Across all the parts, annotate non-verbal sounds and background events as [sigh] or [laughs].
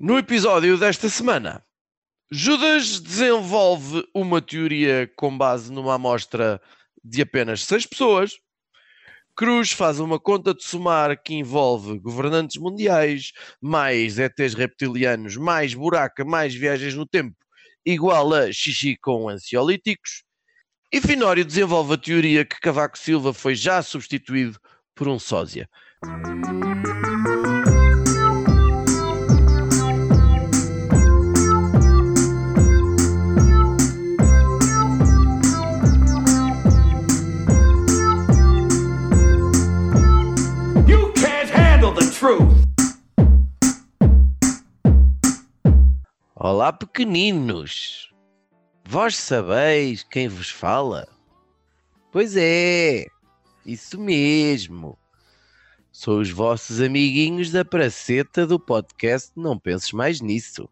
No episódio desta semana, Judas desenvolve uma teoria com base numa amostra de apenas seis pessoas. Cruz faz uma conta de somar que envolve governantes mundiais, mais ETs reptilianos, mais buraca, mais viagens no tempo, igual a xixi com ansiolíticos. E Finório desenvolve a teoria que Cavaco Silva foi já substituído por um sósia. Truth. Olá, pequeninos! Vós sabeis quem vos fala? Pois é, isso mesmo. Sou os vossos amiguinhos da praceta do podcast Não Penses Mais Nisso.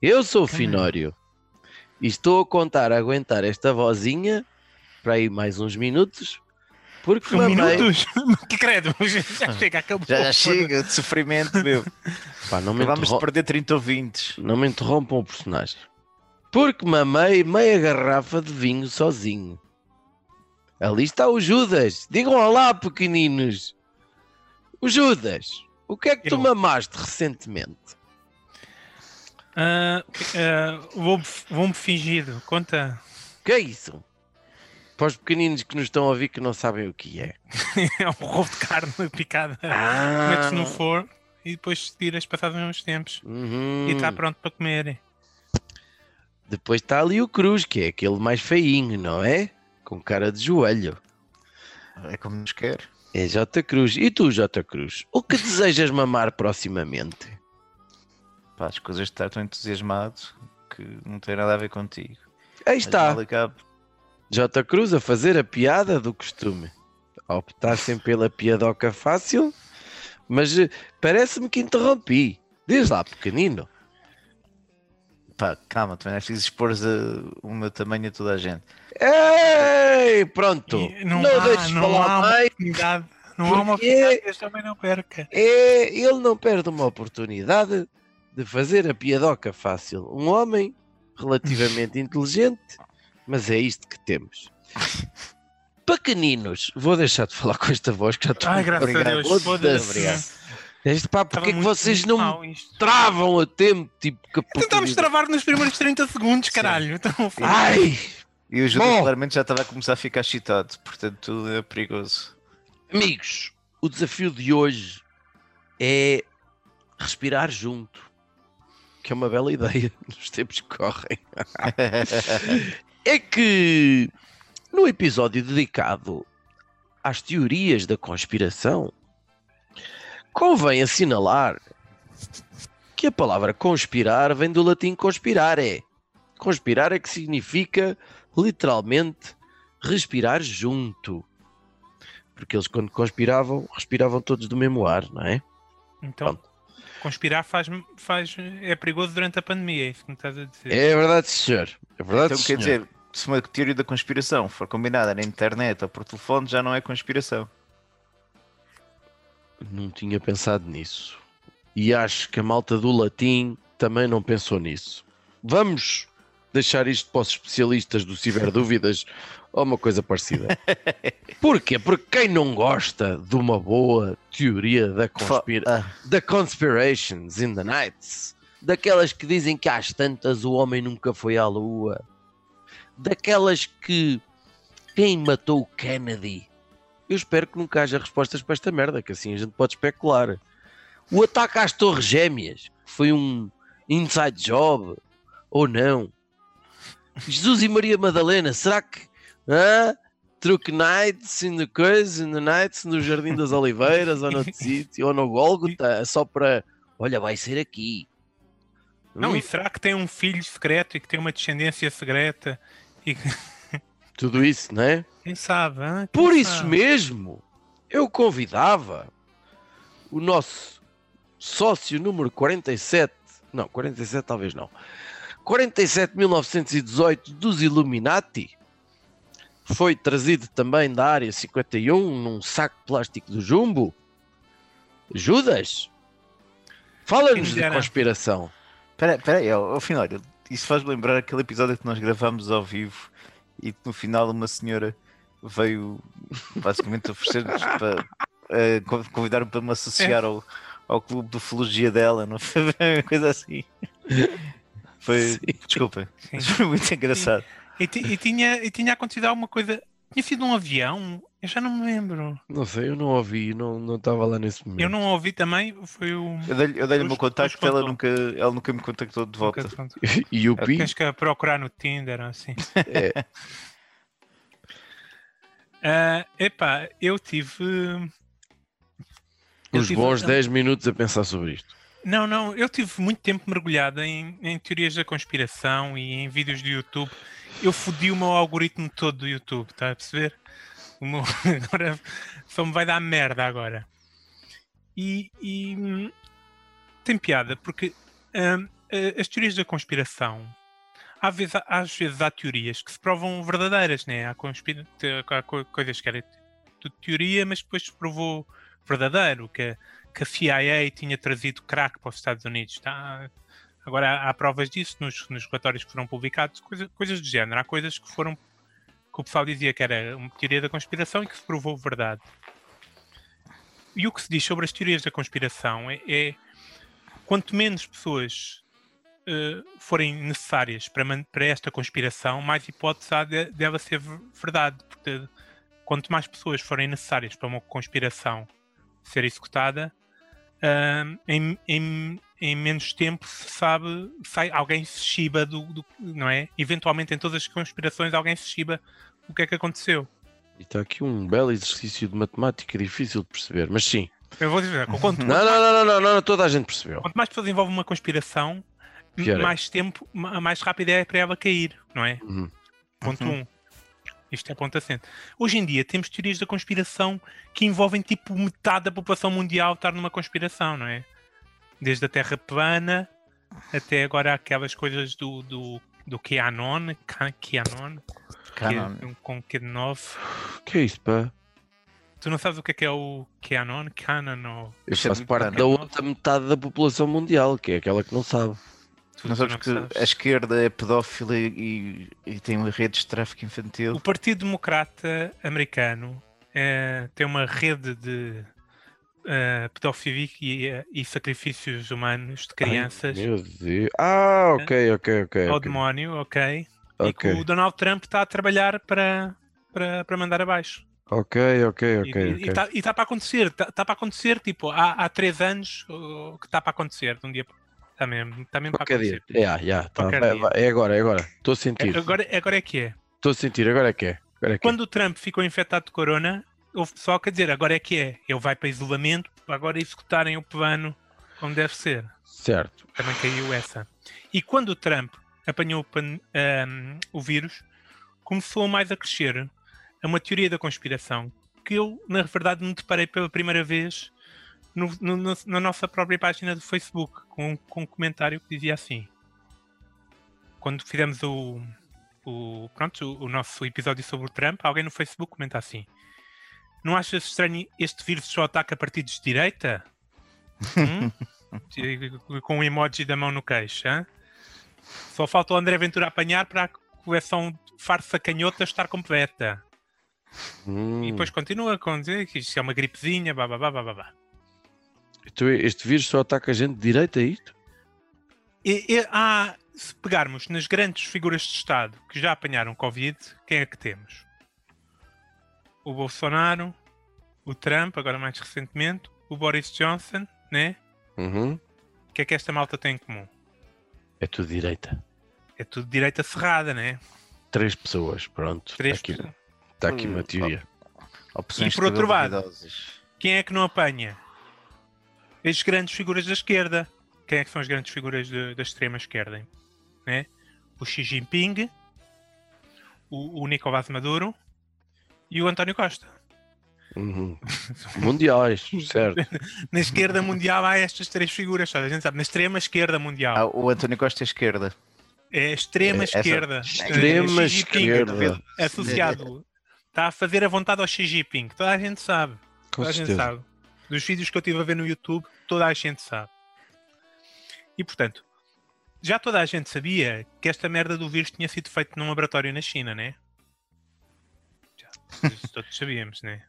Eu sou o Finório e estou a contar a aguentar esta vozinha para aí mais uns minutos, porque mamei... minutos? [laughs] que credo, já chega, acabou. Já, já chega de sofrimento, meu. [laughs] Pá, não, me Vamos interrom- perder 30 ouvintes. não me interrompam o personagem. Porque mamei meia garrafa de vinho sozinho. Ali está o Judas. Digam olá, pequeninos. O Judas, o que é que tu Eu. mamaste recentemente? Ah, ah, vou- Vou-me fingido, conta. O que é isso? Para os pequeninos que nos estão a ouvir que não sabem o que é. [laughs] É um rolo de carne picada. Ah, Metes no forno e depois tiras passados uns tempos. uhum. E está pronto para comer. Depois está ali o Cruz, que é aquele mais feinho, não é? Com cara de joelho. É como nos quer. É J Cruz. E tu, J Cruz? O que desejas mamar proximamente? Pá, as coisas de estar tão entusiasmado que não tem nada a ver contigo. Aí Mas está. cabo, J Cruz a fazer a piada do costume. A optar sempre pela piadoca fácil, mas eh, parece-me que interrompi. Diz lá, pequenino. Pá, calma, também não é preciso expor o meu tamanho a toda a gente. Ei, pronto. E Não, não há- deixes não falar há uma mais. oportunidade. Não há uma oportunidade que também não perca. É, ele não perde uma oportunidade de fazer a piadoca fácil. Um homem relativamente [laughs] inteligente, mas é isto que temos. Pequeninos, vou deixar de falar com esta voz que já estou Ai, graças Obrigado. a Deus. Foda-se. Obrigado. Este pá, porque é que vocês não travam a tempo? Tipo, que Tentámos travar nos primeiros 30 segundos, caralho. Então, Ai, E o Bom. claramente já estava a começar a ficar excitado, portanto tudo é perigoso. amigos, o desafio de hoje é respirar junto. Que é uma bela [laughs] ideia nos tempos que correm. [laughs] é que no episódio dedicado às teorias da conspiração, convém assinalar que a palavra conspirar vem do latim conspirare. Conspirar é que significa literalmente respirar junto. Porque eles, quando conspiravam, respiravam todos do mesmo ar, não é? então conspirar faz, faz, é perigoso durante a pandemia, é isso que me estás a dizer. É verdade, senhor. É verdade, Então senhor. quer dizer, se uma teoria da conspiração for combinada na internet ou por telefone, já não é conspiração. Não tinha pensado nisso. E acho que a malta do latim também não pensou nisso. Vamos deixar isto para os especialistas do Ciberdúvidas ou uma coisa parecida. [laughs] Porquê? Porque quem não gosta de uma boa teoria da, conspira... Ah, da conspirations in the nights, daquelas que dizem que às tantas o homem nunca foi à lua, daquelas que quem matou o Kennedy. Eu espero que nunca haja respostas para esta merda, que assim a gente pode especular. O ataque às Torres Gêmeas foi um inside job ou não? Jesus e Maria Madalena, será que hã? Truck Nights in the coisa, in the nights no Jardim das Oliveiras ou no sítio ou no Golgotha, só para olha, vai ser aqui. Não, Hum? e será que tem um filho secreto e que tem uma descendência secreta? E [laughs] Tudo isso, não é? quem sabe? hã? Quem Por isso sabe? mesmo, eu convidava o nosso sócio número 47, não, 47 talvez não, 47.918 dos Illuminati, foi trazido também da área 51 num saco de plástico do Jumbo. Judas? Fala-nos de conspiração. Espera aí, ao, ao final, olha, isso faz-me lembrar aquele episódio que nós gravamos ao vivo e que no final uma senhora veio basicamente oferecer-nos [laughs] para eh, con- convidar-me para me associar ao, ao clube de ufologia dela, não foi [laughs] uma coisa assim. Foi, Sim. desculpa, Sim. [laughs] foi muito engraçado. E, ti- e tinha, e tinha acontecido alguma coisa. Tinha sido um avião? Eu já não me lembro. Não sei, eu não ouvi, não não estava lá nesse momento. Eu não ouvi também. Foi o. Eu dei-lhe dei-lhe o meu contacto, ela nunca, ela nunca me contactou de volta. E o Pi? Tens que procurar no Tinder assim. É, [laughs] Ah, epá, eu tive. eu uns tive- bons 10 minutos a pensar sobre isto. Não, não, eu tive muito tempo mergulhado em, em teorias da conspiração e em vídeos do YouTube. Eu fodi o meu algoritmo todo do YouTube, está a perceber? Meu- [laughs] agora só me vai dar merda agora. E, e, hum, tem piada, porque hum, as teorias da conspiração, às vezes, às vezes há teorias que se provam verdadeiras, né? Há, conspira há co- coisas que era tudo teoria, mas depois se provou verdadeiro, que, que a CIA tinha trazido crack para os Estados Unidos. Tá? Agora há, há provas disso nos, nos relatórios que foram publicados, coisa- coisas do género. Há coisas que foram que o pessoal dizia que era uma teoria da conspiração e que se provou verdade. E o que se diz sobre as teorias da conspiração é, é quanto menos pessoas eh, forem necessárias para, para esta conspiração, mais hipótese há de, dela ser ver- verdade. Porque quanto mais pessoas forem necessárias para uma conspiração ser executada, ahm, em, em- em menos tempo se sabe, sai, alguém se chiba do, do- não é? Eventualmente em todas as conspirações alguém se chiba o que é que aconteceu. E está aqui um belo exercício de matemática difícil de perceber, mas sim. Eu vou dizer, quanto, Não, não, não, não, não, não, toda a gente percebeu. quanto mais pessoas envolvem uma conspiração, Pior é. mais tempo, ma- mais rápido é para ela cair, não é? Uhum. Ponto 1. Uhum. Um. Isto é ponto assente. Hoje em dia temos teorias da conspiração que envolvem tipo metade da população mundial estar numa conspiração, não é? Desde a Terra plana até agora aquelas coisas do, do, do QAnon, Ca- QAnon, Canon. que é, com Q de 9. Que é isso, pá? Tu não sabes o que é que é o QAnon? Canon ou... Eu é faço muito parte da outra metade da população mundial, que é aquela que não sabe. Tu, Não sabes não que sabes? a esquerda é pedófila e, e tem redes de tráfico infantil. O Partido Democrata americano eh, tem uma rede de eh, pedofilia e, e sacrifícios humanos de crianças Ai, meu Deus. Ah, ok, ok, ok. ao ok. demónio, ok? E que o Donald Trump está a trabalhar para, para, para mandar abaixo. ok, ok, ok. e está tá para acontecer, está tá para acontecer, tipo, há, há três anos uh, que está para acontecer, de um dia para Está mesmo, está mesmo para Qualquer acontecer. É, yeah, tá, dia. vai, é agora, é agora. Estou a sentir. É, Agora, agora é que é. Estou a sentir, agora é que é. Agora é que é. Quando o Trump ficou infectado de corona, houve pessoal que a dizer agora é que é. Ele vai para isolamento, para agora executarem o plano como deve ser. Certo. Também caiu essa. E quando o Trump apanhou ahm, o vírus, começou mais a crescer a uma teoria da conspiração que eu, na verdade, me deparei pela primeira vez no- no- na nossa própria página do Facebook, com, com um comentário que dizia assim: Quando fizemos o, o, pronto, o, o nosso episódio sobre o Trump, alguém no Facebook comenta assim: Não achas estranho este vírus só ataca partidos de direita? Hum? [laughs] Com um emoji da mão no queixo. hã? Só falta o André Ventura apanhar para a coleção farsa canhota estar completa. Hum. E depois continua com dizer que isto é uma gripezinha, blá blá blá blá blá, blá. Então, este vírus só ataca a gente de direita, é isto? E, e há, se pegarmos nas grandes figuras de Estado que já apanharam Covid, quem é que temos? O Bolsonaro, o Trump, agora mais recentemente, o Boris Johnson, né? Uhum. O que é que esta malta tem em comum? É tudo direita. É tudo direita cerrada, né? Três pessoas, pronto. Três Está aqui, pessoas. está aqui uma Hum, teoria. Opções E por outro lado? Quem é que não apanha? As grandes figuras da esquerda. Quem é que são as grandes figuras de- da extrema esquerda? Né? O Xi Jinping, o, o Nicolás Maduro e o António Costa. Uhum. Mundiais, [laughs] certo. Na esquerda mundial há estas três figuras, só a gente sabe. Na extrema esquerda mundial. Ah, o António Costa é esquerda. É a extrema É, esquerda. Extrema É, Xi Jinping, esquerda. Associado. Está a fazer a vontade ao Xi Jinping. Toda a gente sabe. Com Toda a gente certeza. sabe. Dos vídeos que eu estive a ver no YouTube, toda a gente sabe. E portanto, já toda a gente sabia que esta merda do vírus tinha sido feito num laboratório na China, né? Todos sabíamos, né?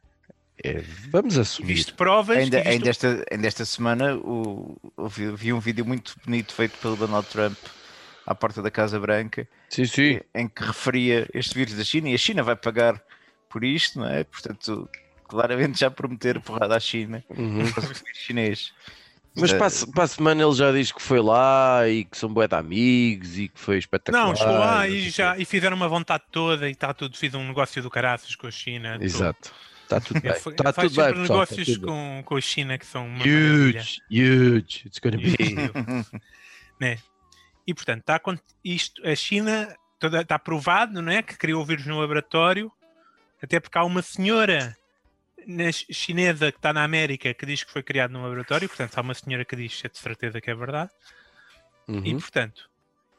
É, vamos assumir. Visto provas. Ainda, visto- ainda, esta, ainda esta semana o, o vi, vi um vídeo muito bonito feito pelo Donald Trump à porta da Casa Branca Sim, sim. em que referia este vírus da China e a China vai pagar por isto, não é? Portanto, claramente já prometer porrada à China Uhum. para o vírus chinês. Mas Eh, para, para a semana ele já diz que foi lá e que são bué de amigos e que foi espetacular. Não, chegou lá e, já, e fizeram uma vontade toda e está tudo, fiz um negócio do caraças com a China. tudo. Exato. Está tudo [laughs] bem. Está faz tudo bem, sempre pessoal. negócios tudo bem. com, com a China que são uma maravilha. Huge, huge. It's gonna be. [laughs] né? E portanto, está com isto, a China toda, está provado não é, que criou o vírus no laboratório, até porque há uma senhora na ch- chinesa que está na América que diz que foi criado no laboratório, portanto, há uma senhora que diz é de certeza que é verdade. E Uhum. portanto,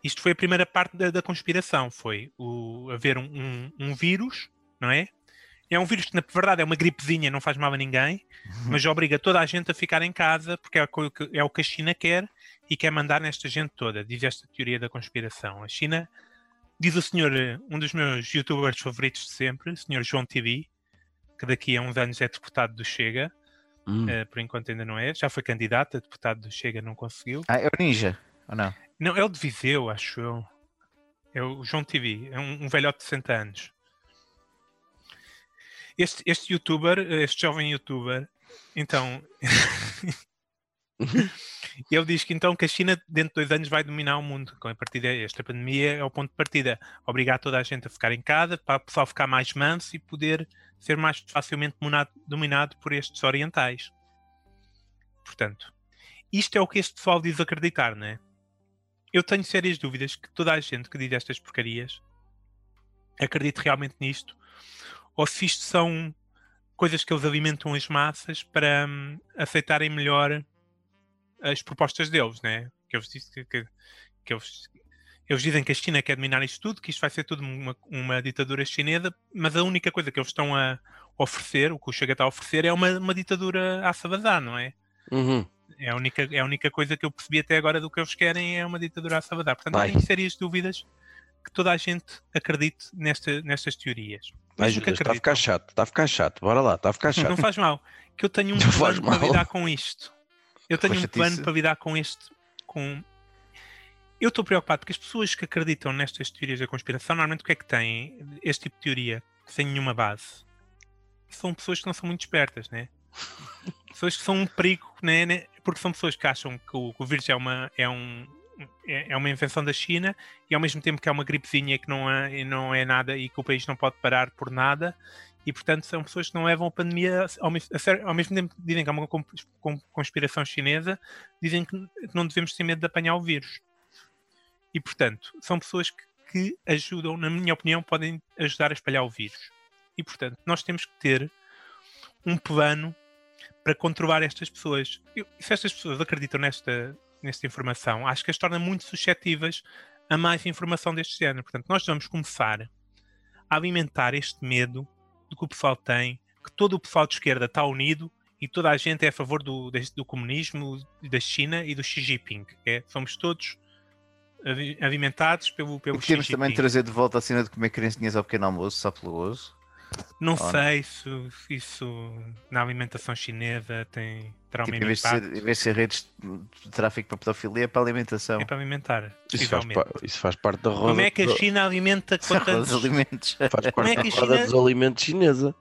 isto foi a primeira parte da, da conspiração: foi o, haver um, um- um vírus, não é? É um vírus que, na verdade, é uma gripezinha, não faz mal a ninguém, mas obriga toda a gente a ficar em casa porque é o que, é o que a China quer e quer mandar nesta gente toda, diz esta teoria da conspiração. A China, diz o senhor, um dos meus youtubers favoritos de sempre, o senhor João TV, que daqui a uns anos é deputado do Chega, Hum. eh, por enquanto ainda não é, já foi candidato a deputado do Chega, não conseguiu. Ah, é o Ninja, ou não? Não, é o de Viseu, acho eu. É o João TV, é um, um velhote de 60 anos. Este, este youtuber, este jovem youtuber, então. [laughs] ele diz que então que a China dentro de dois anos vai dominar o mundo. Com a partir desta pandemia é o ponto de partida. Obrigar toda a gente a ficar em casa para o pessoal ficar mais manso e poder ser mais facilmente dominado por estes orientais. Portanto, isto é o que este pessoal diz acreditar, não é? eu tenho sérias dúvidas que toda a gente que diz estas porcarias acredite realmente nisto, ou se isto são coisas que eles alimentam as massas para hum, aceitarem melhor as propostas deles, né? Que eles, que, que- que eles, eles dizem que a China quer dominar isto tudo, que isto vai ser tudo uma, uma ditadura chinesa, mas a única coisa que eles estão a oferecer, o que o Chega está a oferecer, é uma, uma ditadura à Sabadá, não é? Uhum. É a, única, é a única coisa que eu percebi até agora do que eles querem é uma ditadura a Salvador. Portanto, Vai. tenho sérias dúvidas que toda a gente acredite nesta, nestas teorias. Mas Judas, está a ficar chato. Está a ficar chato. Bora lá, está a ficar chato. Não faz mal. Que eu tenho um Não plano para lidar com isto. Eu tenho um plano para lidar com este. Com... Eu estou preocupado porque as pessoas que acreditam nestas teorias da conspiração, normalmente o que é que têm? Este tipo de teoria, sem nenhuma base. São pessoas que não são muito espertas, né? [laughs] pessoas que são um perigo, né? né? Porque são pessoas que acham que o, que o vírus é uma, é, um, é é uma invenção da China e ao mesmo tempo que é uma gripezinha que não é, não é nada e que o país não pode parar por nada e portanto são pessoas que não levam a pandemia ao, mes- a sério, ao mesmo tempo que dizem que é uma conspiração chinesa, dizem que não devemos ter medo de apanhar o vírus. E portanto, são pessoas que, que ajudam, na minha opinião, podem ajudar a espalhar o vírus. E portanto, nós temos que ter um plano para controlar estas pessoas. Eu- se estas pessoas acreditam nesta, nesta informação, acho que as torna muito suscetíveis a mais informação deste género. Portanto, nós vamos começar a alimentar este medo do que o pessoal tem, que todo o pessoal de esquerda está unido e toda a gente é a favor do, do comunismo, da China e do Xi Jinping. É, somos todos avi- alimentados pelo, pelo E Xi podemos Jinping. também trazer de volta a cena de comer criancinhas ao pequeno almoço, só pelo osso. Não Oh. sei se se isso na alimentação chinesa tem, terá Tipo, um em vez, ser, em vez de ser redes de tráfico para pedofilia, é para alimentação. É para alimentar, Isso faz, isso faz parte da roda. Como é que a China alimenta [laughs] os alimentos. Faz Como é parte que a da roda China- dos alimentos chinesa.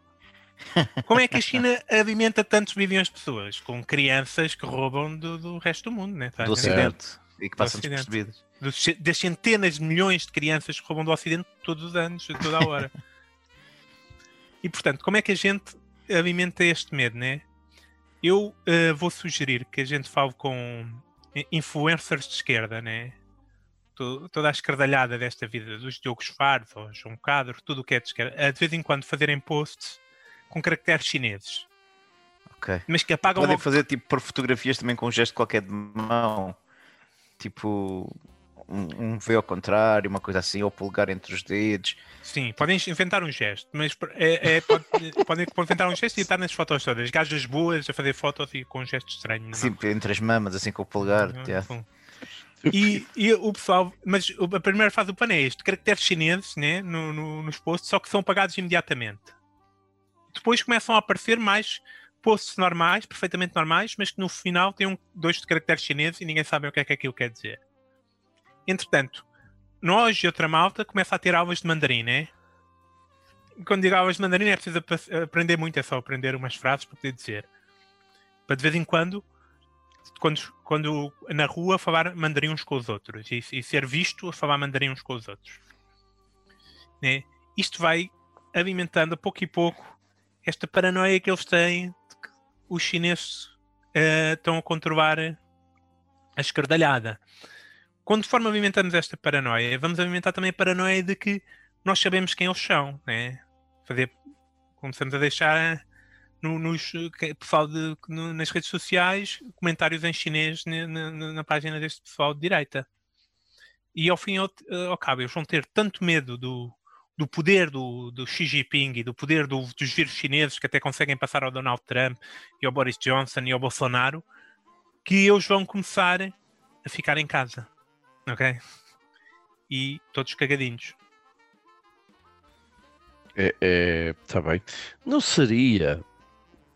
[laughs] Como é que a China alimenta tantos bilhões de pessoas? Com crianças que roubam do, do resto do mundo, né? Tá do Ocidente. E que passam despercebidas. das centenas de milhões de crianças que roubam do Ocidente todos os anos, a toda a hora. [laughs] e portanto, como é que a gente alimenta este medo, né? Eu eh, vou sugerir que a gente fale com influencers de esquerda, né? To- Toda a esquerdalhada desta vida, dos Diogos Fares, ou João Cadro, tudo o que é de esquerda, de vez em quando fazerem posts com caracteres chineses, Ok. mas que apagam Podem logo fazer tipo por fotografias também com um gesto qualquer de mão. Tipo um, um V ao contrário, uma coisa assim, ou polegar entre os dedos. Sim, podem inventar um gesto, mas é, é- pode- podem inventar um gesto e estar nas fotos todas. Gajas boas a fazer fotos e com um gesto estranho. não? Assim, entre as mamas, assim com o polegar. Não, yeah. não. E, e o pessoal, mas a primeira fase do pano é este: caracteres chineses né, no, no- nos posts, só que são apagados imediatamente. Depois começam a aparecer mais posts normais, perfeitamente normais, mas que no final têm um, dois de caracteres chineses e ninguém sabe o que é que aquilo quer dizer. Entretanto, nós e outra malta começa a ter aulas de mandarim? E Quando digo aulas de mandarim é preciso ap- aprender muito, é só aprender umas frases para poder dizer. Para de vez em quando, quando, quando na rua falar mandarim uns com os outros e, e ser visto a falar mandarim uns com os outros. Né? Isto vai alimentando a pouco e pouco esta paranoia que eles têm de que os chineses eh, estão a controlar a escardalhada. Quando de forma alimentamos esta paranoia, vamos alimentar também a paranoia de que nós sabemos quem eles são, né? Fazer, começamos a deixar no, nos que- pessoal de, no- nas redes sociais comentários em chinês na, na- na página deste pessoal de direita. E ao fim ao, ao cabo, eles vão ter tanto medo do, do poder do, do Xi Jinping e do poder do- dos vírus chineses que até conseguem passar ao Donald Trump e ao Boris Johnson e ao Bolsonaro, que eles vão começar a ficar em casa. Ok? E todos cagadinhos. É, é, tá bem. Não seria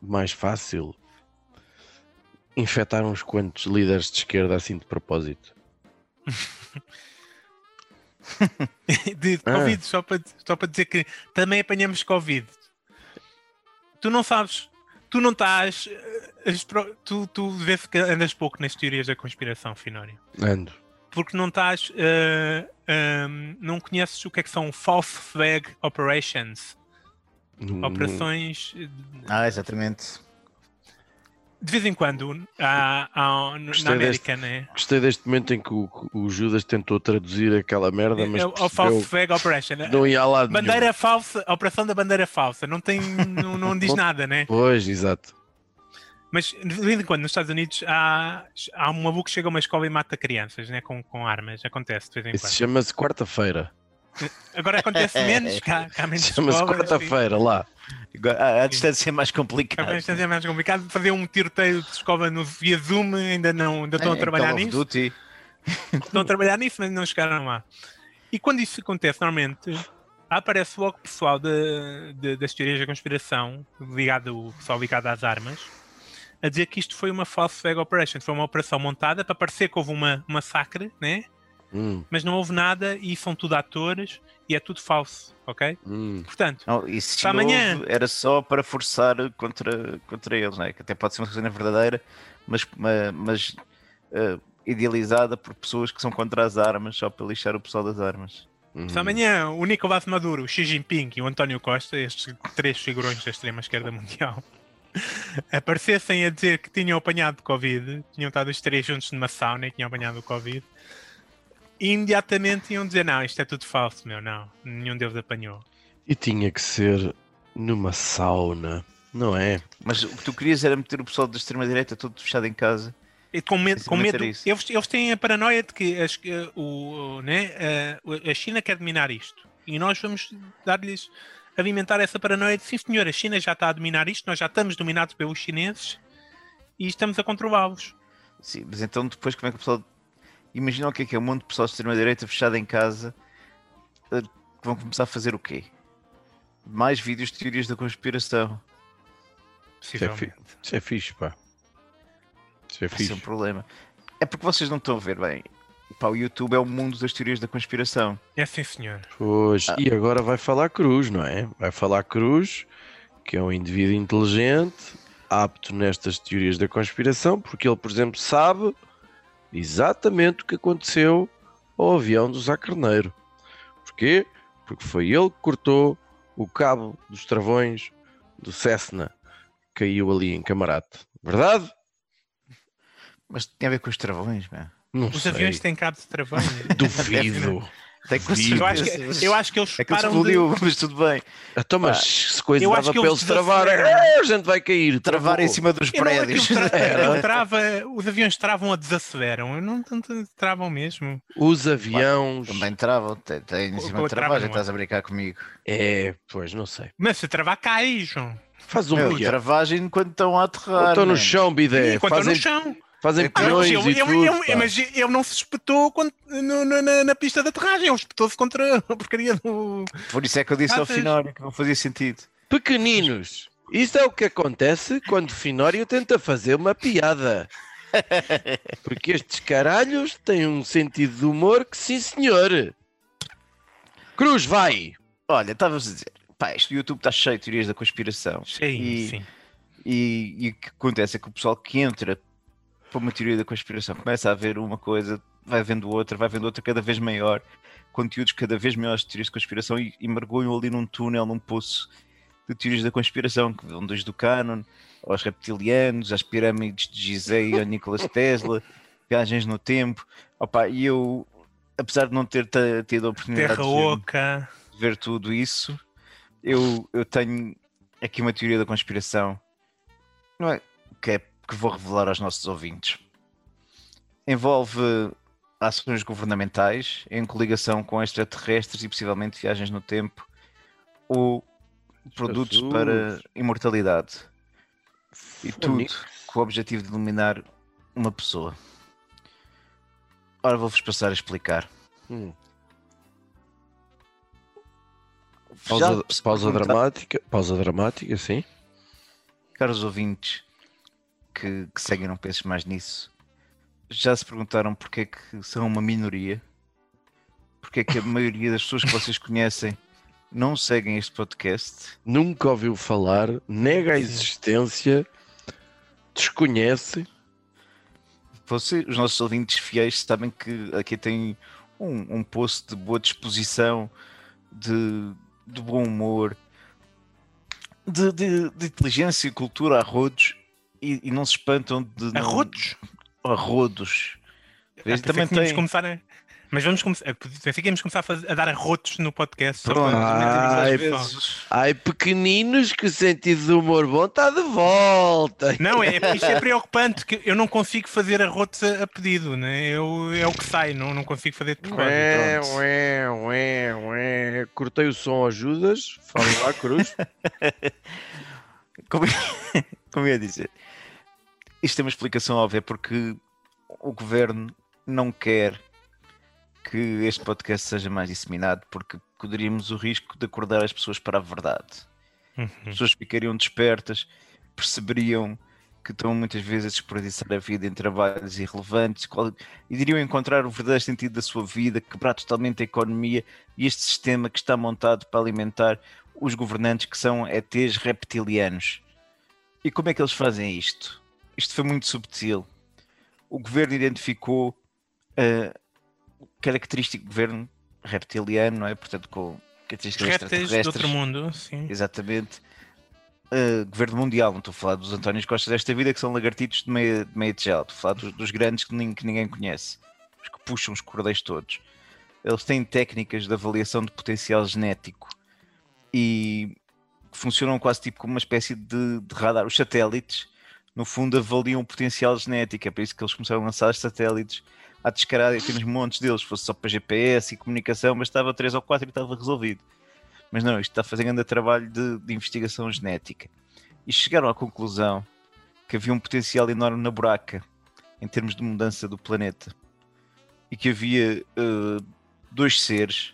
mais fácil infectar uns quantos líderes de esquerda assim de propósito? [laughs] de Ah. Covid, só, para, só para dizer que também apanhamos Covid. Tu não sabes, tu não estás. eh, Tu, tu vês que andas pouco nas teorias da conspiração, Finório. Ando. Porque não estás. eh, ehm, não conheces o que é que são false flag operations. Não- Operações. eh, Ah, exatamente. De vez em quando, há, há- na Gostei América, né? Gostei deste momento em que o, o Judas tentou traduzir aquela merda, mas É o- o false flag operation. não ia a lado nenhum. Bandeira falsa, operação da bandeira falsa. Não tem. não, não diz nada, né? Pois, exato. Mas de vez em quando nos Estados Unidos há, há um maluco que chega a uma escola e mata crianças né, com, com armas. Acontece de vez em Isso quando. chama-se quarta-feira. Agora acontece [laughs] menos, que há, que há menos Chama-se quarta-feira lá. A, a distância é mais A complicada. distância é mais complicado. Fazer um tiroteio de escola no via Zoom ainda não ainda estão a É, trabalhar Call of nisso. Duty. Estão a trabalhar nisso, mas não chegaram lá. E quando isso acontece, normalmente aparece logo o pessoal de, de- das teorias da conspiração, ligado, o pessoal ligado às armas, a dizer que isto foi uma false flag operation, foi uma operação montada para parecer que houve uma um massacre, né? Hum, mas não houve nada e são tudo atores e é tudo falso, ok? hum. Portanto, Não, e se Para amanhã. houve, era só para forçar contra, contra eles, não é? Que até pode ser uma coisa verdadeira, mas, ma- mas eh, idealizada por pessoas que são contra as armas, só para lixar o pessoal das armas. hum. se amanhã o Nicolás Maduro, o Xi Jinping e o António Costa, estes três figurões da extrema-esquerda mundial, [laughs] aparecessem a dizer que tinham apanhado Covid, tinham estado os três juntos numa sauna e tinham apanhado o Covid, imediatamente iam dizer: Não, isto é tudo falso, meu, não, nenhum deles apanhou. E tinha que ser numa sauna, não é? Mas o que tu querias era meter o pessoal da extrema-direita todo fechado em casa. E com medo, com medo eles, eles têm a paranoia de que as- que o, o- né, a, a China quer dominar isto e nós vamos dar-lhes alimentar essa paranoia de sim senhor, a China já está a dominar isto, nós já estamos dominados pelos chineses e estamos a controlá-los. Sim, mas então depois como é que o pessoal. Imagina o que é que é um monte de pessoal de extrema-direita fechado em casa eh, que vão começar a fazer o quê? Mais vídeos de teorias da conspiração. Isso é, fi- isso é fixe, pá. Isso é Vai ser um fixe. problema. É porque vocês não estão a ver bem. Pá, o YouTube é o mundo das teorias da conspiração. É sim senhor. Pois, Ah. e agora vai falar Cruz, não é? Vai falar Cruz, que é um indivíduo inteligente, apto nestas teorias da conspiração, porque ele, por exemplo, sabe exatamente o que aconteceu ao avião do Zá Carneiro. Porquê? Porque foi ele que cortou o cabo dos travões do Cessna que caiu ali em Camarate. Verdade? Mas tem a ver com os travões, meu. Não Os sei. aviões têm cabo de travões. [laughs] Duvido. Tem Duvido. eu, acho que, eu acho que eles É que param de... explodiu, mas tudo bem. Então, mas se coisa eu dava que para eles eles travar, desaceleraram. é, a gente vai cair. Travar em cima dos Eu não, aquilo prédios. tra- [laughs] Era. aquilo trava, os aviões travam ou desaceleram. Eu não tanto travam mesmo. Os aviões. Também travam, tem, tem em cima de travagem, trava, estás a brincar comigo. É, pois, não sei. Mas se travar, cai, João. Faz um Meu, travagem quando estão a aterrar. Estão no chão, bidé. Enquanto estão Fazem, no chão. Fazem Então, Ah, mas peões ele, e tudo. ele- pá. mas ele não se espetou quando- no- no- na, na pista de aterragem, ele espetou-se contra [laughs] a porcaria do. Por isso é que eu disse Ah, ao. Finório que não fazia sentido. Pequeninos. Isto é o que acontece quando Finório tenta fazer uma piada. [laughs] Porque estes caralhos têm um sentido de humor que sim senhor. Cruz, vai! Olha, estavas a dizer, pá, este YouTube está cheio de teorias da conspiração. Sim, E- sim. E, e o que acontece é que o pessoal que entra para uma teoria da conspiração começa a ver uma coisa, vai vendo outra, vai vendo outra cada vez maior, conteúdos cada vez maiores de teorias de conspiração e, e mergulham ali num túnel, num poço de teorias da conspiração, que vão desde o canon aos reptilianos, às pirâmides de Gizeh, ao Nicolas Tesla, [laughs] viagens no tempo. Opa, e eu, apesar de não ter tido a oportunidade Terra de ver- Oca. ver tudo isso, eu, eu tenho aqui uma teoria da conspiração não é, que, é, que vou revelar aos nossos ouvintes. Envolve ações governamentais em coligação com extraterrestres e possivelmente viagens no tempo ou produtos Jesus. para imortalidade. E tudo com o objetivo de iluminar uma pessoa. Ora, vou-vos passar a explicar. Hum. Pausa, pausa dramática. Pausa dramática, sim. Caros ouvintes que, que seguem Não Penses Mais Nisso, já se perguntaram porque é que são uma minoria? Porque é que a maioria das pessoas que vocês conhecem não seguem este podcast? Nunca ouviu falar, nega a existência, desconhece. Você, os nossos ouvintes fiéis sabem que aqui tem um, um poço de boa disposição, de, de bom humor, de, de- de inteligência e cultura a rodos e, e não se espantam de. não- Arrotos? A rodos. Ah, também tem. começar a... Mas vamos começar. Pensei que íamos começar a, fazer- a dar arrotos no podcast. Pronto, para- Ai. Ai, pequeninos, que o sentido do humor bom está de volta. Não, é, isto é preocupante, que eu não consigo fazer arrotos a, a pedido, né? eu, é o que sai, não, não consigo fazer de propósito. Ué, ué, ué, ué. Cortei o som, ajudas? Fala lá, Cruz. [laughs] Como, como eu ia dizer, isto tem uma explicação óbvia porque o governo não quer que este podcast seja mais disseminado porque correríamos o risco de acordar as pessoas para a verdade. Uhum. As pessoas ficariam despertas, perceberiam que estão muitas vezes a desperdiçar a vida em trabalhos irrelevantes qual- e iriam encontrar o verdadeiro sentido da sua vida, quebrar totalmente a economia e este sistema que está montado para alimentar os governantes que são ETs reptilianos. E como é que eles fazem isto? Isto foi muito subtil. O governo identificou a característico governo reptiliano, não é? Portanto, com características Répteis de outro extraterrestres. mundo, sim. Exatamente. Uh, governo mundial, não estou a falar dos Antónios Costa desta vida, que são lagartitos de meia, de meia tigela. Estou a falar dos, dos grandes que, que ninguém conhece, os que puxam os cordeiros todos. Eles têm técnicas de avaliação de potencial genético e funcionam quase tipo como uma espécie de, de radar. Os satélites, no fundo, avaliam o potencial genético. É por isso que eles começaram a lançar satélites à descarada e temos montes deles. Se fosse só para GPS e comunicação, bastava 3 ou 4 e estava resolvido. Mas não, isto está fazendo trabalho de, de investigação genética. E chegaram à conclusão que havia um potencial enorme na buraca em termos de mudança do planeta. E que havia eh, dois seres,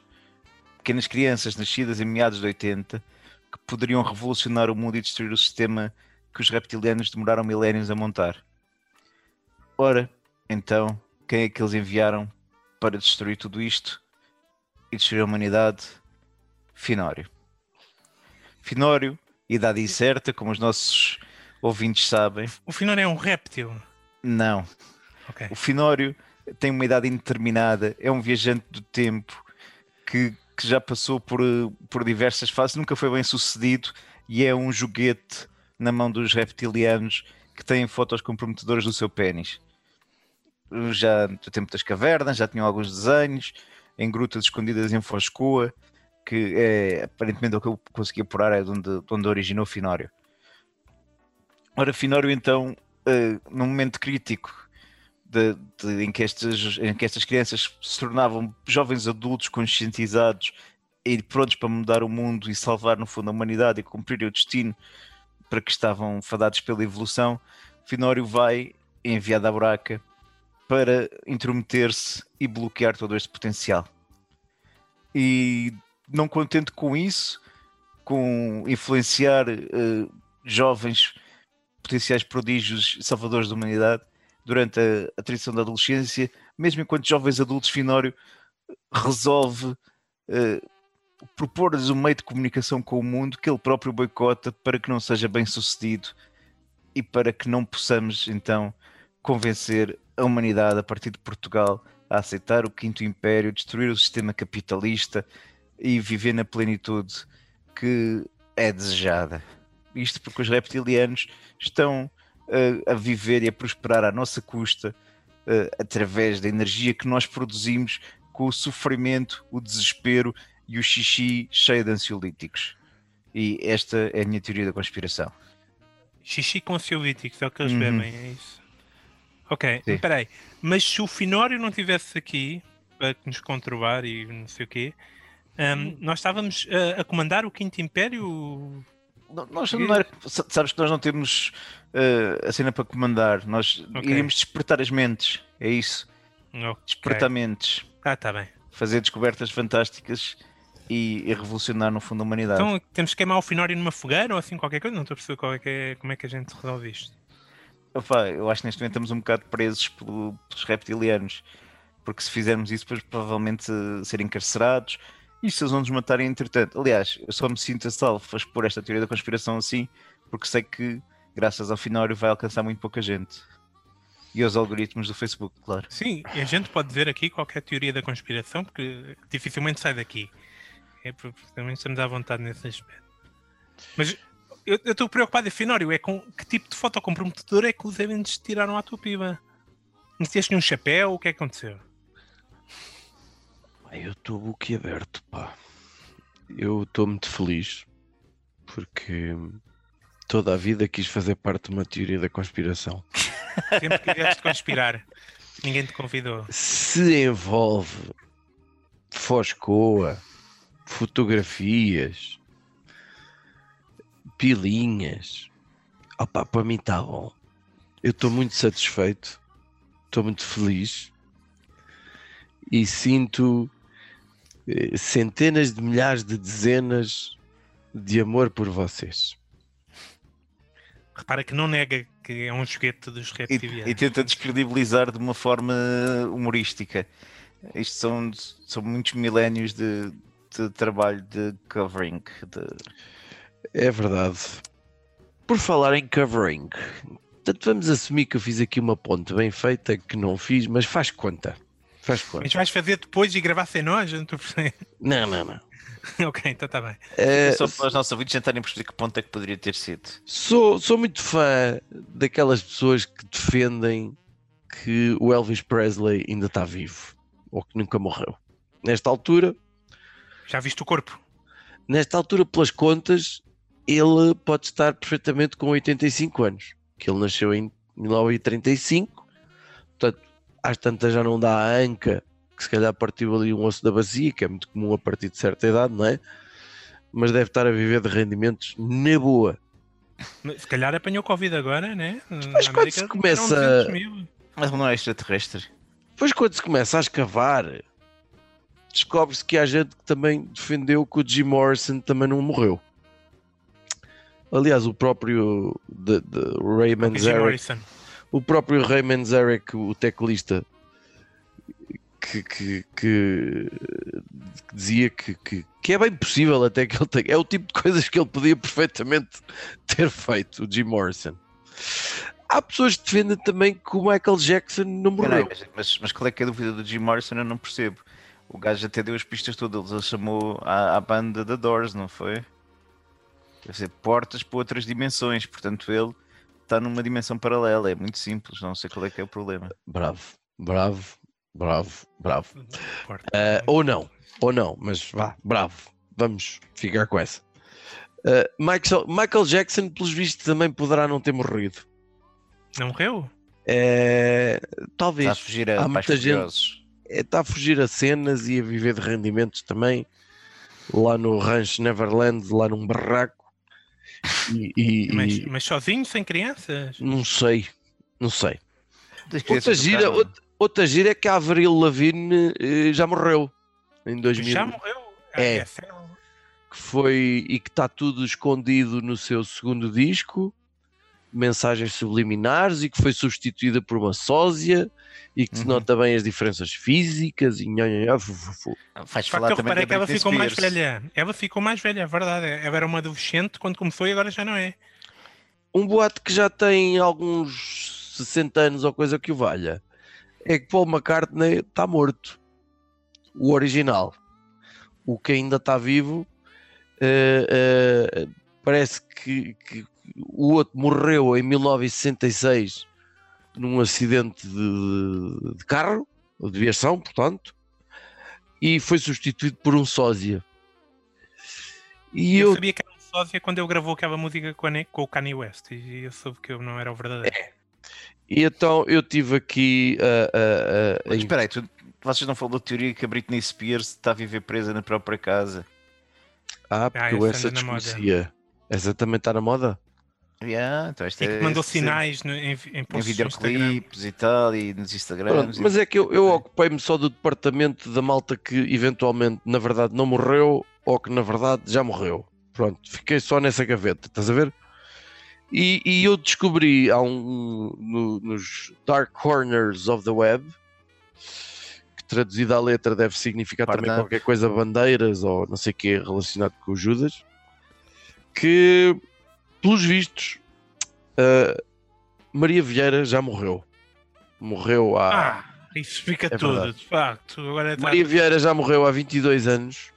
pequenas crianças nascidas em meados de 80, que poderiam revolucionar o mundo e destruir o sistema que os reptilianos demoraram milénios a montar. Ora, então, quem é que eles enviaram para destruir tudo isto e destruir a humanidade? Finório. Finório, idade incerta, como os nossos ouvintes sabem. O Finor é um réptil. Não. Ok. O Finório tem uma idade indeterminada, é um viajante do tempo que, que já passou por, eh, por diversas fases, nunca foi bem sucedido e é um joguete na mão dos reptilianos que têm fotos comprometedoras do seu pênis. Já do tempo das cavernas, já tinham alguns desenhos em grutas escondidas em Foscoa, que é aparentemente o que eu consegui apurar é de onde, de onde originou Finório. Ora, Finório então, eh, num momento crítico de- de- em, que estas, em que estas crianças se tornavam jovens adultos conscientizados e prontos para mudar o mundo e salvar no fundo a humanidade e cumprir o destino para que estavam fadados pela evolução, Finório vai enviado à buraca para intrometer-se e bloquear todo este potencial. E não contente com isso, com influenciar eh, jovens potenciais prodígios salvadores da humanidade durante a, a transição da adolescência, mesmo enquanto jovens adultos, Finório resolve eh, propor-lhes um meio de comunicação com o mundo que ele próprio boicota para que não seja bem sucedido e para que não possamos então convencer a humanidade a partir de Portugal a aceitar o Quinto Império, destruir o sistema capitalista e viver na plenitude que é desejada. Isto porque os reptilianos estão uh, a viver e a prosperar à nossa custa uh, através da energia que nós produzimos com o sofrimento, o desespero e o xixi cheio de ansiolíticos. E esta é a minha teoria da conspiração. Xixi com ansiolíticos, é o que eles Uhum. bebem, é isso. Ok, Sim. espera aí. Mas se o Finório não estivesse aqui para nos controlar e não sei o quê, hum, nós estávamos a, a comandar o Quinto Império. No- Nós não era, sa- sabes que nós não temos uh, a cena para comandar, nós Ok. iríamos despertar as mentes, é isso. Ok. Despertar mentes, Ah, tá bem. fazer descobertas fantásticas e, e revolucionar no fundo a humanidade. Então temos que queimar o Finório numa fogueira ou assim qualquer coisa? Não estou a perceber qual é que é- como é que a gente resolve isto. Opa, eu acho que neste momento estamos um bocado presos pelo- pelos reptilianos, porque se fizermos isso, depois provavelmente uh, ser encarcerados e se eles vão nos matarem entretanto. Aliás, eu só me sinto a salvo a expor esta teoria da conspiração assim, porque sei que, graças ao Finório, vai alcançar muito pouca gente. E aos algoritmos do Facebook, claro. Sim, e a gente pode dizer aqui qualquer teoria da conspiração, porque dificilmente sai daqui. É porque também estamos à vontade nesse aspecto. Mas eu estou preocupado, Finório, é com que tipo de fotocomprometedor é que os eventos tiraram à tua piba? Meteste um chapéu? O que é que aconteceu? Eu estou boquiaberto, pá. Eu estou muito feliz porque toda a vida quis fazer parte de uma teoria da conspiração. [laughs] Sempre quiseste conspirar. Ninguém te convidou. Se envolve Foscoa, fotografias, pilinhas, opá, para mim está bom. Eu estou muito satisfeito, estou muito feliz e sinto eh, centenas de milhares de dezenas de amor por vocês. Repara que não nega que é um joguete dos E, reptilianos. e tenta descredibilizar de uma forma humorística. Isto são, são muitos milénios de, de trabalho de covering. de- É verdade. Por falar em covering, portanto, vamos assumir que eu fiz aqui uma ponte bem feita que não fiz, mas faz conta. Faz conta. Mas vais fazer depois e gravar sem nós? Não estou. Não, não, não. [laughs] ok, então está bem. Eh, Só para os nossos ouvintes tentarem perceber que ponto é que poderia ter sido. sou, sou muito fã daquelas pessoas que defendem que o Elvis Presley ainda está vivo ou que nunca morreu. Nesta altura, Já viste o corpo? nesta altura, pelas contas, ele pode estar perfeitamente com 85 anos. Que ele nasceu em 1935, portanto, às tantas já não dá a anca, que se calhar partiu ali um osso da bacia, que é muito comum a partir de certa idade, não é? Mas deve estar a viver de rendimentos na boa. Se calhar apanhou Covid agora, né? Mas quando América se começa- morreram 200 mil. Mas não é extraterrestre. Depois, quando se começa a escavar, descobre-se que há gente que também defendeu que o Jim Morrison também não morreu. Aliás, o próprio de, de Ray Jim Manzarek, Morrison. o próprio Ray Manzarek, o teclista, que, que- que dizia que, que- que é bem possível até que ele tenha. É o tipo de coisas que ele podia perfeitamente ter feito, o Jim Morrison. Há pessoas que defendem também que o Michael Jackson não Peraí, morreu. mas, mas, mas qual é que é a dúvida do Jim Morrison? Eu não percebo. O gajo até deu as pistas todas. Ele chamou à, à banda da Doors, não foi? Deve ser portas para outras dimensões. Portanto, ele está numa dimensão paralela. É muito simples. Não sei qual é que é o problema. Bravo, bravo, bravo, bravo. Eh, ou não, ou não, mas vá, bravo. Vamos ficar com essa. Eh, Michael, Michael Jackson, pelos vistos, também poderá não ter morrido. Não morreu? Eh, talvez. Está a fugir a Há muita gente-. É, Está a fugir a cenas e a viver de rendimentos também. Lá no Rancho Neverland, lá num barraco. E, e- Mas, e- mas sozinho, sem crianças? não sei, não sei. Outra gira, outra, outra gira é que a Avril Lavigne eh, já morreu em 2000. Já morreu? Ah, É. é que foi e que está tudo escondido no seu segundo disco, mensagens subliminares e que foi substituída por uma sósia e que se Uhum. nota bem as diferenças físicas e fu, fu, fu. Faz falar também da que ela Britney ficou mais Spears. velha. Ela ficou mais velha, é verdade. Ela era uma adolescente quando começou e agora já não é. Um boato que já tem alguns 60 anos ou coisa que o valha é que Paul McCartney está morto. O original. O que ainda está vivo eh, eh, parece que, que o outro morreu em 1966 num acidente de, de carro, ou de viação, portanto, e foi substituído por um sósia. E Eu, eu sabia que era um sósia quando ele gravou aquela música com, a Ne- com o Kanye West e eu soube que eu não era o verdadeiro. E então eu tive aqui a- a- a Mas espera aí, tu, vocês não falam da teoria que a Britney Spears está a viver presa na própria casa? Ah, porque eu essa essa anda na moda. desconhecia. Essa também está na moda? Yeah, então E que é- mandou sinais no, em, em Em videoclipes e tal, e nos Instagrams. Pronto, e- mas é que eu, eu ocupei-me só do departamento da malta que eventualmente, na verdade, não morreu ou que na verdade já morreu. Pronto, fiquei só nessa gaveta, estás a ver? E, e eu descobri há um, no- nos Dark Corners of the Web, que traduzida à letra deve significar também Pardon. qualquer coisa, bandeiras ou não sei o que relacionado com o Judas, que, pelos vistos, uh, Maria Vieira já morreu. Morreu há. Ah, isso explica É tudo, verdade. de facto. Agora está Maria Vieira já morreu há 22 anos.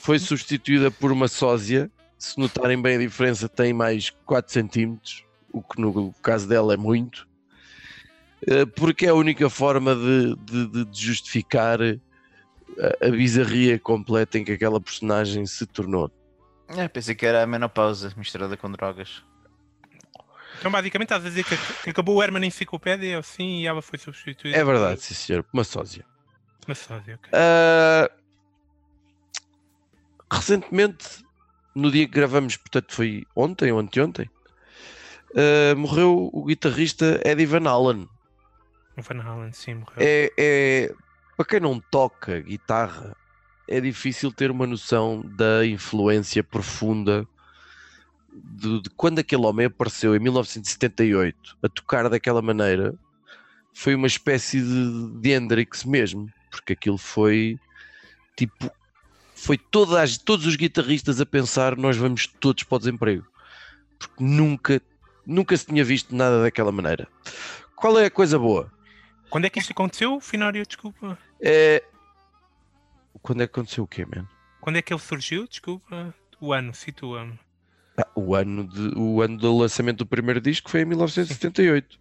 Foi substituída por uma sósia. Se notarem bem a diferença, tem mais 4 centímetros, o que no caso dela é muito. Eh, Porque é a única forma de, de- de justificar a, a bizarria completa em que aquela personagem se tornou. É, pensei que era a menopausa misturada com drogas. Então, basicamente, estás a dizer que, que acabou o Herman Enciclopédia assim e ela foi substituída. É verdade, sim senhor, uma sósia. Uma sósia, ok. Ah, recentemente, no dia que gravamos, portanto foi ontem ou anteontem, ah, morreu o guitarrista Eddie Van Halen. O Van Halen, sim, morreu. É, é- para quem não toca guitarra, é difícil ter uma noção da influência profunda de, de quando aquele homem apareceu em 1978 a tocar daquela maneira. Foi uma espécie de, de Hendrix mesmo, porque aquilo foi tipo. Foi toda as- todos os guitarristas a pensar: nós vamos todos para o desemprego, porque nunca, nunca se tinha visto nada daquela maneira. Qual é a coisa boa? Quando é que isto aconteceu, Finório? Desculpa. É... Quando é que aconteceu o quê, man? Quando é que ele surgiu? Desculpa. O ano, situa-me. Ah, o, ano de, o ano do lançamento do primeiro disco foi em 1978.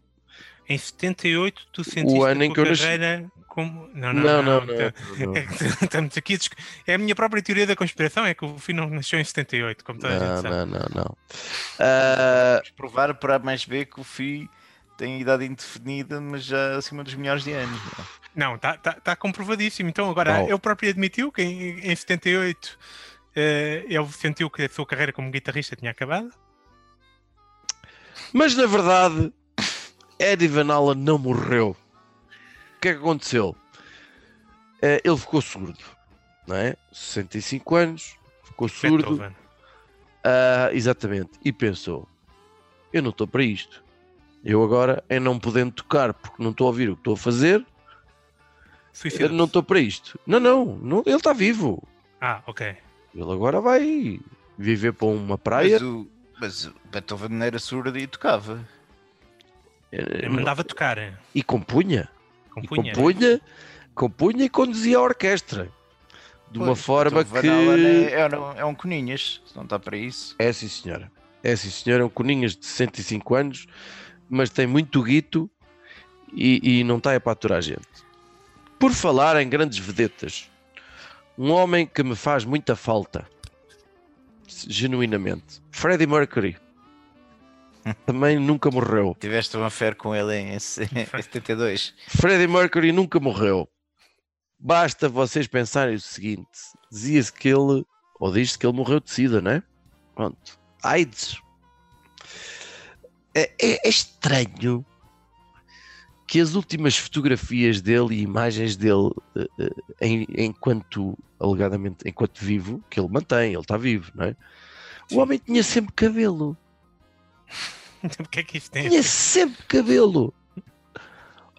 Em 78, tu sentiste ano a em que eu nasci. carreira como... Não, Não, não, não. então- não. É, que [laughs] estamos aqui é a minha própria teoria da conspiração, é que o Fino nasceu em 78, como toda a gente Não, sabe. não, não, não. Ah, Vamos provar para mais B que o FI tem idade indefinida, mas já acima dos milhares de anos. não é? Não, está tá, tá comprovadíssimo. Então, agora, Oh. ele próprio admitiu que em, em 78 eh, ele sentiu que a sua carreira como guitarrista tinha acabado. mas na verdade, Eddie Van Halen não morreu. O que é que aconteceu? Eh, ele ficou surdo, não é? 65 anos, ficou surdo. Ah, exatamente. E pensou: eu não estou para isto. Eu agora, é não podendo tocar porque não estou a ouvir o que estou a fazer, eu não estou para isto. Não, não, não ele está vivo. Ah, ok. Ele agora vai viver para uma praia. Mas o, mas o Beethoven era surdo e tocava. eh, Ele mandava tocar. E compunha. Compunha. E compunha, compunha e conduzia a orquestra. De uma Pois, forma Beethoven que. É, é, um- é um coninhas, se não está para isso. É sim, senhora. É sim, senhora. É um Coninhas de 65 anos, mas tem muito guito e, e não está é para aturar a gente. Por falar em grandes vedetas, um homem que me faz muita falta, genuinamente, Freddie Mercury. [laughs] Também nunca morreu. Tiveste uma fé com ele em, se- em [laughs] 72. Freddie Mercury nunca morreu. Basta vocês pensarem o seguinte: dizia-se que ele, ou diz-se que ele morreu de sida, não é? Pronto. AIDS. É, é- é estranho que as últimas fotografias dele e imagens dele eh, eh, em- enquanto alegadamente enquanto vivo, que ele mantém, ele está vivo, não é? O homem tinha sempre cabelo. [laughs] O que é que isto tem? Tinha sempre cabelo.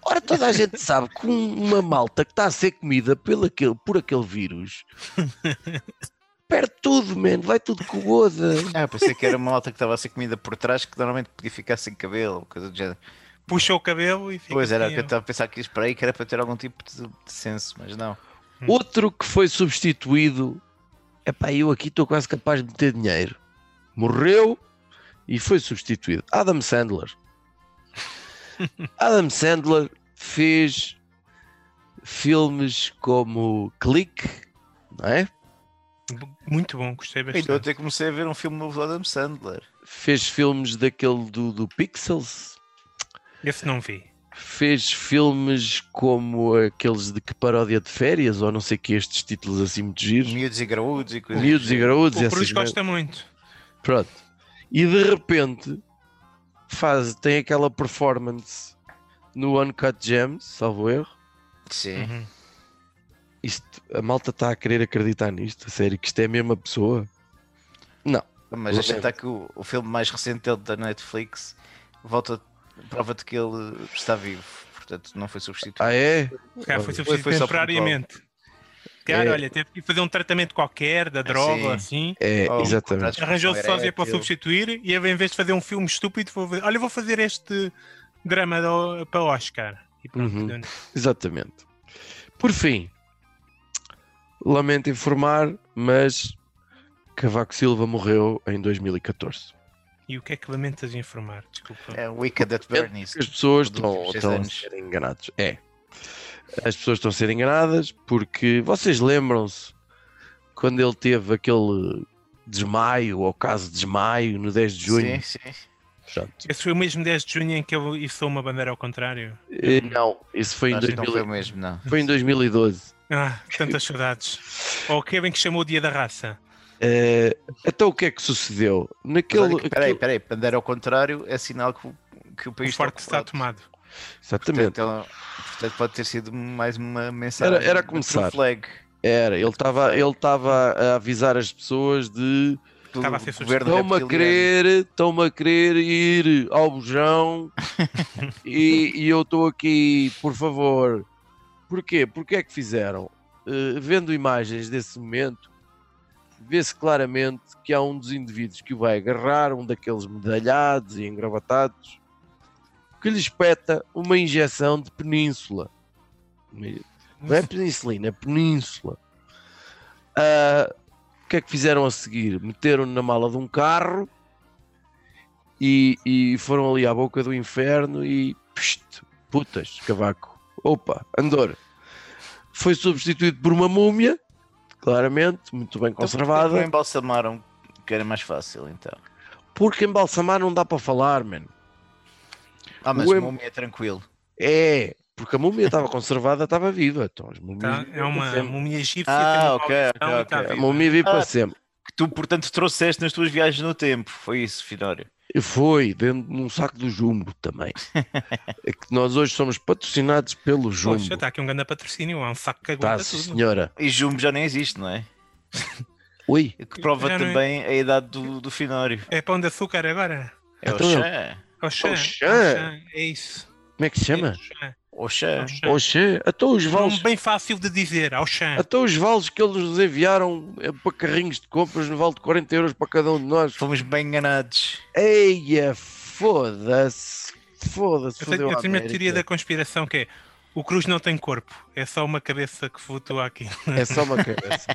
Ora, toda a gente sabe que um- uma malta que está a ser comida pelo aquele, por aquele vírus [laughs] perde tudo, man. Vai tudo com goza. Ah, pensei que era uma malta que estava a ser comida por trás que normalmente podia ficar sem cabelo, coisa do género. Puxa o cabelo e fica. Pois era, assim, que eu estava a pensar que isto para aí que era para ter algum tipo de, de senso, mas não. Outro que foi substituído. Epá, eu aqui estou quase capaz de meter dinheiro. Morreu e foi substituído. Adam Sandler. [laughs] Adam Sandler fez filmes como Click, não é? Muito bom, gostei Então bastante. até comecei a ver um filme novo do Adam Sandler. Fez filmes daquele do, do Pixels. Esse não vi. Fez filmes como aqueles de que paródia de férias, ou não sei que estes títulos assim muito giros. Miúdos e graúdos e coisas. Miúdos e graúdos. O Cruz gosta muito. Pronto. E de repente faz, tem aquela performance no Uncut Gems, salvo erro. Sim. Uhum. Isto, a malta está a querer acreditar nisto, a sério, que isto é a mesma pessoa. Não. Mas Lamento. estar que o, o filme mais recente dele da Netflix volta, prova-te que ele está vivo. Portanto, não foi substituído. Ah, é? Foi substituído foi só temporariamente. Cara, É. olha, teve que fazer um tratamento qualquer da droga, sim. assim. É, Oh, exatamente. Arranjou-se sozinho para erétil. substituir e em vez de fazer um filme estúpido, vou ver- olha, vou fazer este drama do- para o Oscar. E pronto, Uhum. Exatamente. Por fim, lamento informar, mas Cavaco Silva morreu em 2014. E o que é que lamentas informar? Desculpa. É o Wicked at Bernie's. As pessoas estão, estão a ser enganadas. É. As pessoas estão a ser enganadas porque vocês lembram-se quando ele teve aquele desmaio ou caso de desmaio no 10 de junho? Sim, sim. Pronto. Esse foi o mesmo 10 de junho em que eu içou uma bandeira ao contrário. Eh, Não, isso foi em, Acho que não 2000 foi mesmo, não. foi em 2012. Ah, tantas saudades. Ou o Kevin que chamou o Dia da Raça. Eh, então o que é que sucedeu? Naquele. que, peraí, aquele- peraí, bandeira ao contrário é sinal que o, que o O país forte está ocupado. tomado. Exatamente. Portanto, portanto, pode ter sido mais uma mensagem. Era- era começar. Flag. Era, ele estava ele estava a avisar as pessoas de Estava a ser estão-me a querer, estão-me a querer ir ao bujão [laughs] e, e eu estou aqui, por favor. Porquê? Porque é que fizeram? Eh, vendo imagens desse momento, vê-se claramente que há um dos indivíduos que o vai agarrar, um daqueles medalhados e engravatados, que lhe espeta uma injeção de península. Não é penicilina, é península. Ah, o que é que fizeram a seguir? Meteram na mala de um carro e, e foram ali à boca do inferno e pst, putas, cavaco. Opa, Andor. Foi substituído por uma múmia, claramente, muito bem Então, conservada. não embalsamaram, que era mais fácil então. Porque embalsamar não dá para falar, mano. Ah, mas O em- múmia é tranquilo. É, porque a múmia estava [laughs] conservada, estava viva. Então, as múmias Tá? É uma para múmia egípcia. Ah, ok, ok, tá ok. A múmia vive para Ah. sempre. Que tu, portanto, trouxeste nas tuas viagens no tempo. Foi isso, Finório. Foi, dentro de um saco do Jumbo também. [laughs] é que nós hoje somos patrocinados pelo Jumbo. Poxa, está aqui um grande patrocínio, há um saco que Tá, aguenta sim, tudo. senhora. E Jumbo já nem existe, não é? [laughs] Oi, O Que prova não é. também a idade do, do Finório. É pão de açúcar agora? É o Então, Xã. Oxã, Oxã. Oxã, é isso. como é que se chama? É Oxã. Oxê, até os vales, bem fácil de dizer, Oxã. até os vales que eles nos enviaram eh, para carrinhos de compras no vale de 40 euros para cada um de nós. Fomos bem enganados. Eia, foda-se. Foda-se. Eu eu a tenho uma teoria da conspiração que é o Cruz não tem corpo, é só uma cabeça que flutua aqui. É só uma cabeça.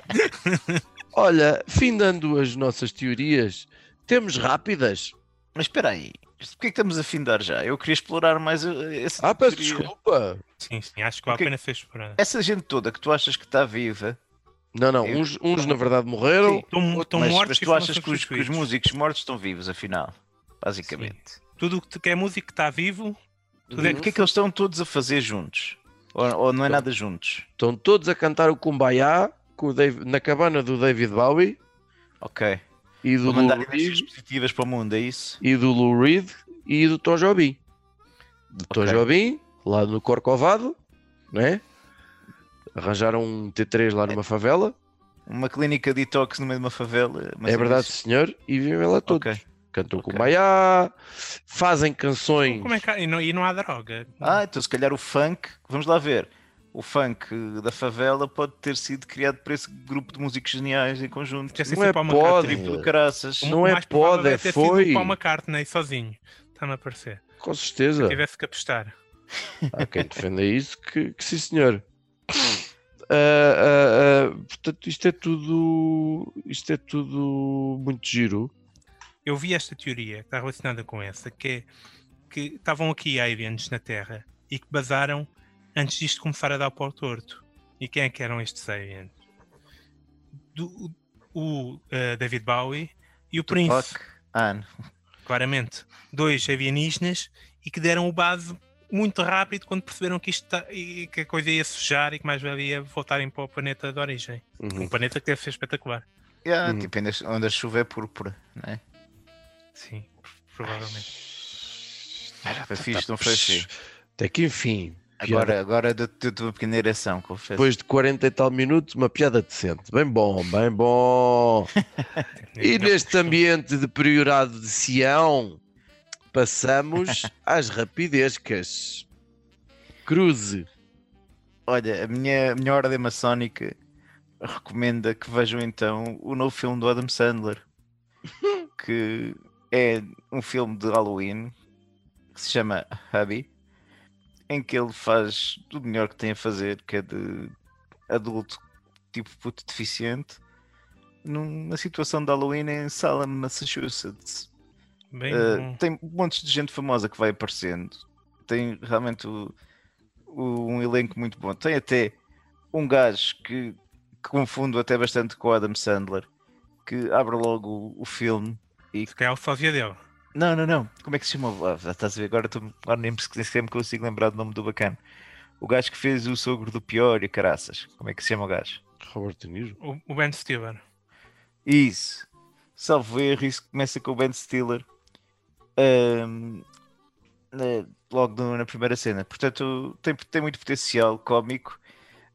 [laughs] Olha, findando as nossas teorias, temos rápidas. Mas espera aí. Porquê que estamos a findar já? Eu queria explorar mais uh, essa Ah, peço desculpa. Sim, sim, acho que vale a pena ser explorada. Essa gente toda que tu achas que está viva, Não, não, Eu- uns, uns na verdade morreram. Sim. Estão, estão mas, mortos mas tu achas que os, que os músicos mortos estão vivos, afinal? Basicamente. Tudo o que é músico que está vivo, tudo é O que é que eles estão todos a fazer juntos? Ou, ou não é nada juntos? Estão todos a cantar o Kumbaya com o Dave- na cabana do David Bowie Ok. E do Lou Reed positivas para o mundo, é isso? e do Lou Reed e do Tom Jobim. Do Tom Ok. Jobim lá no Corcovado, né? Arranjaram um T3 lá numa favela. Uma clínica detox no meio de uma favela. mas é verdade, isso- senhor. E vivem lá todos. Ok. Cantam com Ok. Maiá, fazem canções. Como é que e, não, e não há droga. Ah, então se calhar o funk, vamos lá ver. O funk da favela pode ter sido criado por esse grupo de músicos geniais em conjunto. Não se é pode. McCartney. Triplo caraças. O Não é pode, é ter foi. Sido Paul McCartney sozinho. Está-me a parecer. Com certeza. Tivesse que apostar. Há quem defenda isso, que, que sim, senhor. Ah, ah, ah, portanto, isto é tudo. Isto é tudo muito giro. Eu vi esta teoria que está relacionada com essa, que é que estavam aqui aliens na Terra e que basaram antes disto começar a dar para o torto. E quem é que eram estes aliens? Do- o eh, David Bowie e o Prince, Tupac. Ah, não. claramente. Dois alienígenas e que deram o base muito rápido quando perceberam que, isto tá- e que a coisa ia sujar e que mais valia voltarem para o planeta de origem. Uhum. Um planeta que deve ser espetacular. Yeah, Uhum. Tipo, onde a chuva é púrpura. Né? Sim, provavelmente. Foi fixe, não foi assim. Até que enfim. Agora, agora deu-te uma pequena ereção, confesso. Depois de 40 e tal minutos, uma piada decente. Bem bom, bem bom. [laughs] E neste ambiente de priorado de Sião, passamos [laughs] às rapidescas. Cruze. Olha, a minha, a minha ordem maçónica recomenda que vejam então o novo filme do Adam Sandler, [laughs] que é um filme de Halloween que se chama Hubby, em que ele faz o melhor que tem a fazer, que é de adulto tipo puto deficiente, numa situação de Halloween em Salem, Massachusetts. Bem Uh, tem montes de gente famosa que vai aparecendo. Tem realmente o- o- um elenco muito bom. Tem até um gajo que, que confundo até bastante com o Adam Sandler, que abre logo o, o filme e. Se calhar o sósia dele. Não, não, não. Como é que se chama? Ah, estás a ver? Agora, estou- agora nem me sequer me consigo lembrar do nome do bacana. O gajo que fez o sogro do pior e caraças. Como é que se chama o gajo? Robert De Niro. O, o Ben Stiller. Isso. Salvo erro, isso começa com o Ben Stiller. ahm, na- logo no- na primeira cena. Portanto, tem, tem muito potencial cómico.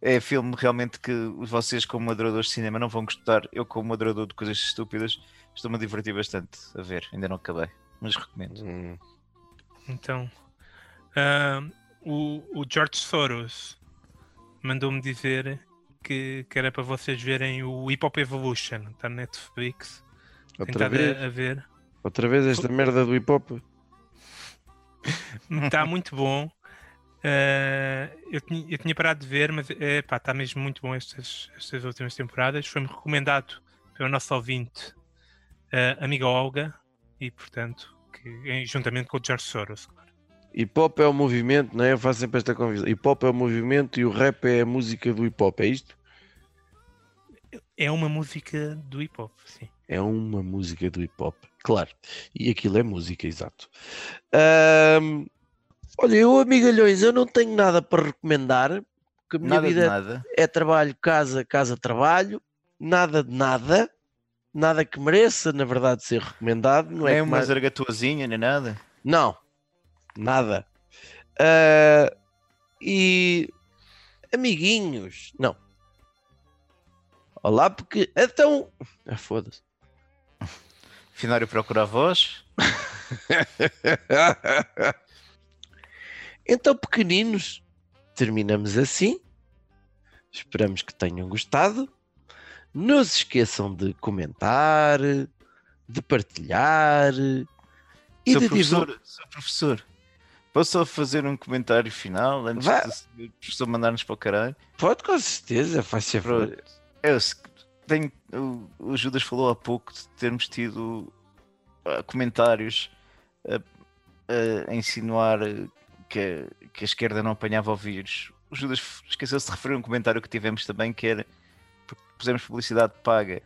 É filme realmente que vocês, como adoradores de cinema, não vão gostar. Eu, como adorador de coisas estúpidas, estou-me a divertir bastante a ver. Ainda não acabei, mas recomendo. Hum. Então, ah, o, o George Soros mandou-me dizer que, que era para vocês verem o Hip Hop Evolution, está na Netflix. Outra vez, a, a ver. outra vez esta merda do hip hop. Está [laughs] muito bom. Ah, eu, tinha, eu tinha parado de ver, mas é, está mesmo muito bom estas, estas últimas temporadas. Foi-me recomendado pelo nosso ouvinte, a amiga Olga, e portanto, que, em- juntamente com o George Soros. claro. Hip hop é o movimento, não é? Eu faço sempre esta convisão. Hip hop é o movimento e o rap é a música do hip hop, é isto? É uma música do hip hop, sim. É uma música do hip hop, claro. E aquilo é música, exato. Ahm, olha, eu, amigalhões, eu não tenho nada para recomendar, porque a minha Nada de vida nada. é trabalho, casa, casa, trabalho, nada de nada, nada que mereça, na verdade, ser recomendado. Não é uma mais- zargatuazinha, nem nada. Não, nada. Ah, e amiguinhos, não. Olá, porque então. Ah, foda-se. Finário procura a voz. [laughs] então, pequeninos, terminamos assim. Esperamos que tenham gostado. Não se esqueçam de comentar, de partilhar e Sr. de professor, professor, posso só fazer um comentário final antes Vá. de o professor mandar-nos para o caralho? Pode, com certeza, faz favor. Pronto. Eu tenho, o, o Judas falou há pouco de termos tido ah, comentários a, a insinuar que, a- que a esquerda não apanhava o vírus. O Judas esqueceu-se de referir um comentário que tivemos também que era pusemos publicidade paga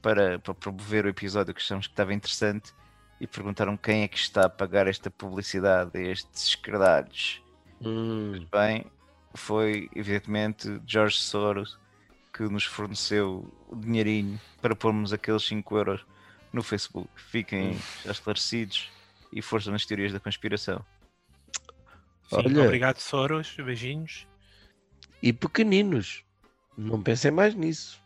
para, para promover o episódio que achamos que estava interessante e perguntaram quem é que está a pagar esta publicidade a estes esquerdados. Hum, Bem, foi evidentemente George Soros que nos forneceu o dinheirinho para pormos aqueles 5 euros no Facebook. Fiquem já esclarecidos e força nas teorias da conspiração. Sim, Olha. obrigado, Soros. Beijinhos. E pequeninos. Não pensem mais nisso.